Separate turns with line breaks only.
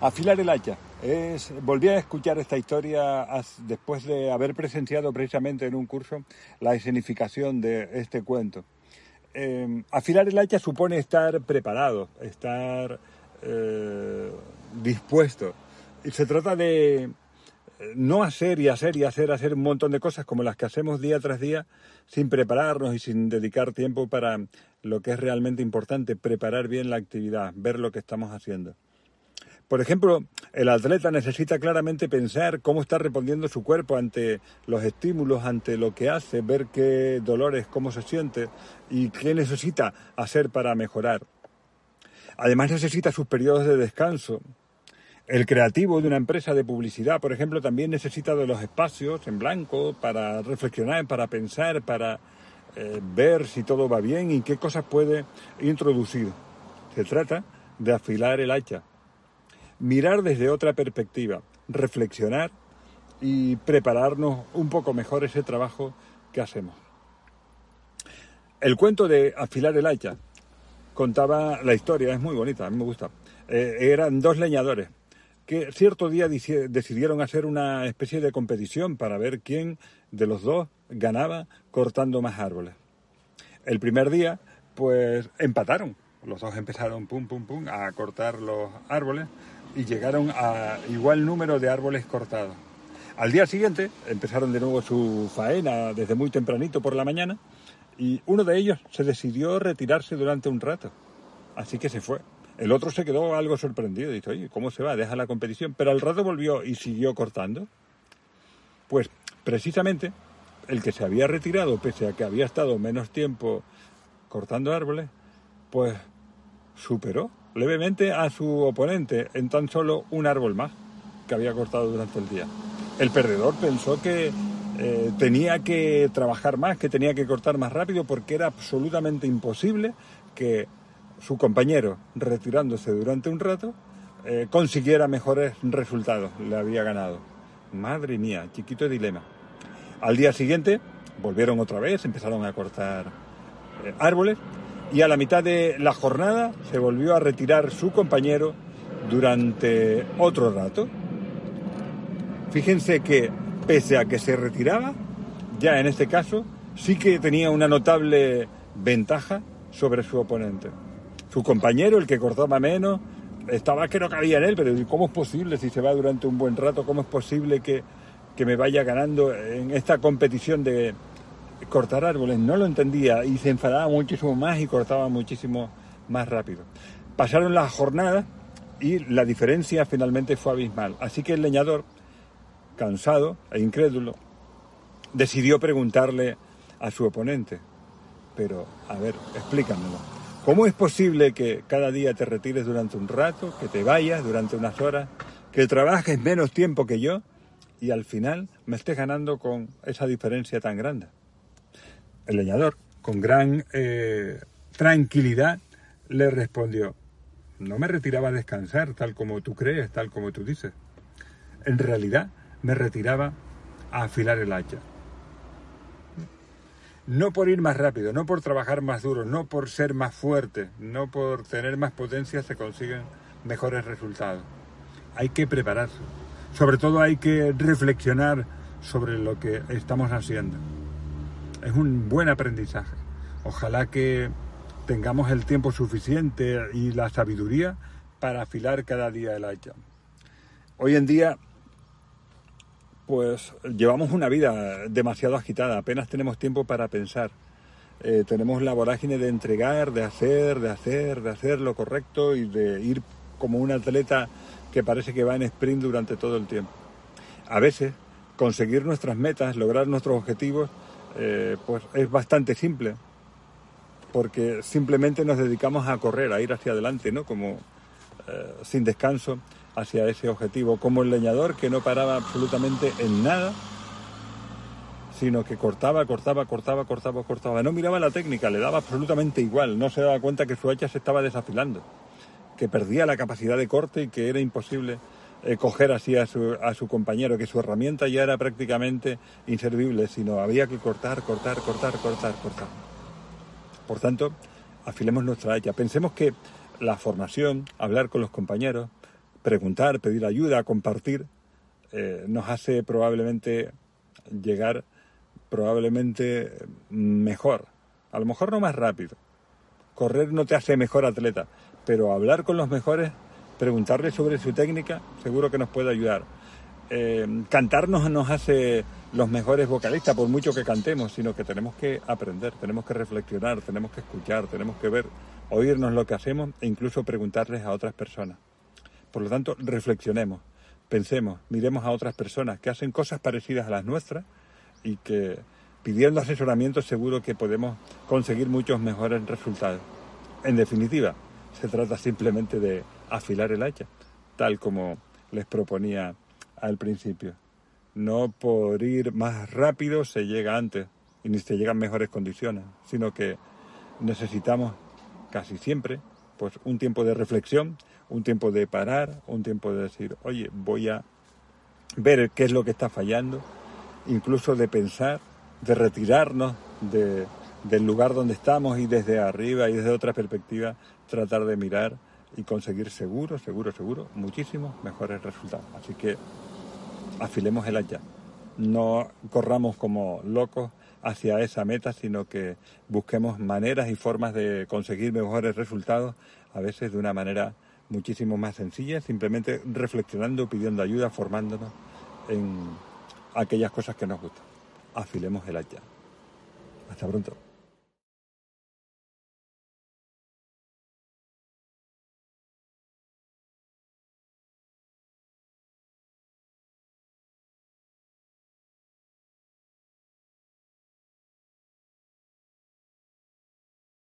Afilar el hacha. Es, volví a escuchar esta historia después de haber presenciado precisamente en un curso la escenificación de este cuento. Em, afilar el hacha supone estar preparado, estar eh, dispuesto. Y se trata de eh, no hacer y hacer y hacer, hacer un montón de cosas como las que hacemos día tras día sin prepararnos y sin dedicar tiempo para lo que es realmente importante, preparar bien la actividad, ver lo que estamos haciendo. Por ejemplo, el atleta necesita claramente pensar cómo está respondiendo su cuerpo ante los estímulos, ante lo que hace, ver qué dolores, cómo se siente y qué necesita hacer para mejorar. Además necesita sus periodos de descanso. El creativo de una empresa de publicidad, por ejemplo, también necesita de los espacios en blanco para reflexionar, para pensar, para eh, ver si todo va bien y qué cosas puede introducir. Se trata de afilar el hacha mirar desde otra perspectiva, reflexionar y prepararnos un poco mejor ese trabajo que hacemos. El cuento de afilar el hacha contaba la historia, es muy bonita, a mí me gusta. Eh, eran dos leñadores que cierto día decidieron hacer una especie de competición para ver quién de los dos ganaba cortando más árboles. El primer día, pues empataron. Los dos empezaron pum, pum, pum a cortar los árboles y llegaron a igual número de árboles cortados. Al día siguiente empezaron de nuevo su faena desde muy tempranito por la mañana y uno de ellos se decidió retirarse durante un rato. Así que se fue. El otro se quedó algo sorprendido. Dice, oye, ¿cómo se va? Deja la competición. Pero al rato volvió y siguió cortando. Pues precisamente el que se había retirado, pese a que había estado menos tiempo cortando árboles, pues superó levemente a su oponente en tan solo un árbol más que había cortado durante el día. El perdedor pensó que eh, tenía que trabajar más, que tenía que cortar más rápido porque era absolutamente imposible que su compañero, retirándose durante un rato, eh, consiguiera mejores resultados. Le había ganado. Madre mía, chiquito dilema. Al día siguiente volvieron otra vez, empezaron a cortar eh, árboles y a la mitad de la jornada se volvió a retirar su compañero durante otro rato. Fíjense que pese a que se retiraba, ya en este caso sí que tenía una notable ventaja sobre su oponente. Su compañero, el que cortaba menos, estaba que no cabía en él, pero ¿cómo es posible si se va durante un buen rato? ¿Cómo es posible que, que me vaya ganando en esta competición de, cortar árboles, no lo entendía y se enfadaba muchísimo más y cortaba muchísimo más rápido. Pasaron las jornadas y la diferencia finalmente fue abismal. Así que el leñador, cansado e incrédulo, decidió preguntarle a su oponente, pero a ver, explícamelo. ¿Cómo es posible que cada día te retires durante un rato, que te vayas durante unas horas, que trabajes menos tiempo que yo y al final me estés ganando con esa diferencia tan grande? El leñador, con gran eh, tranquilidad, le respondió, no me retiraba a descansar tal como tú crees, tal como tú dices. En realidad me retiraba a afilar el hacha. No por ir más rápido, no por trabajar más duro, no por ser más fuerte, no por tener más potencia se consiguen mejores resultados. Hay que prepararse. Sobre todo hay que reflexionar sobre lo que estamos haciendo es un buen aprendizaje. Ojalá que tengamos el tiempo suficiente y la sabiduría para afilar cada día el hacha. Hoy en día, pues llevamos una vida demasiado agitada, apenas tenemos tiempo para pensar. Eh, tenemos la vorágine de entregar, de hacer, de hacer, de hacer lo correcto y de ir como un atleta que parece que va en sprint durante todo el tiempo. A veces, conseguir nuestras metas, lograr nuestros objetivos, eh, pues es bastante simple. porque simplemente nos dedicamos a correr, a ir hacia adelante, ¿no? Como eh, sin descanso hacia ese objetivo, como el leñador que no paraba absolutamente en nada, sino que cortaba, cortaba, cortaba, cortaba, cortaba. No miraba la técnica, le daba absolutamente igual, no se daba cuenta que su hacha se estaba desafilando, que perdía la capacidad de corte y que era imposible eh, coger así a su, a su compañero, que su herramienta ya era prácticamente inservible, sino había que cortar, cortar, cortar, cortar, cortar. Por tanto, afilemos nuestra hacha. Pensemos que la formación, hablar con los compañeros, preguntar, pedir ayuda, compartir, eh, nos hace probablemente llegar probablemente mejor. A lo mejor no más rápido. Correr no te hace mejor atleta, pero hablar con los mejores, preguntarles sobre su técnica, seguro que nos puede ayudar. Eh, cantarnos nos hace los mejores vocalistas, por mucho que cantemos, sino que tenemos que aprender, tenemos que reflexionar, tenemos que escuchar, tenemos que ver, oírnos lo que hacemos e incluso preguntarles a otras personas. Por lo tanto, reflexionemos, pensemos, miremos a otras personas que hacen cosas parecidas a las nuestras y que pidiendo asesoramiento seguro que podemos conseguir muchos mejores resultados. En definitiva, se trata simplemente de afilar el hacha, tal como les proponía al principio. No por ir más rápido se llega antes y ni se llega en mejores condiciones, sino que necesitamos casi siempre pues un tiempo de reflexión, un tiempo de parar, un tiempo de decir, oye, voy a ver qué es lo que está fallando, incluso de pensar, de retirarnos de, del lugar donde estamos y desde arriba y desde otra perspectiva tratar de mirar y conseguir seguro, seguro, seguro, muchísimos mejores resultados. Así que afilemos el hacha. No corramos como locos hacia esa meta, sino que busquemos maneras y formas de conseguir mejores resultados, a veces de una manera muchísimo más sencilla, simplemente reflexionando, pidiendo ayuda, formándonos en aquellas cosas que nos gustan. Afilemos el hacha. Hasta pronto.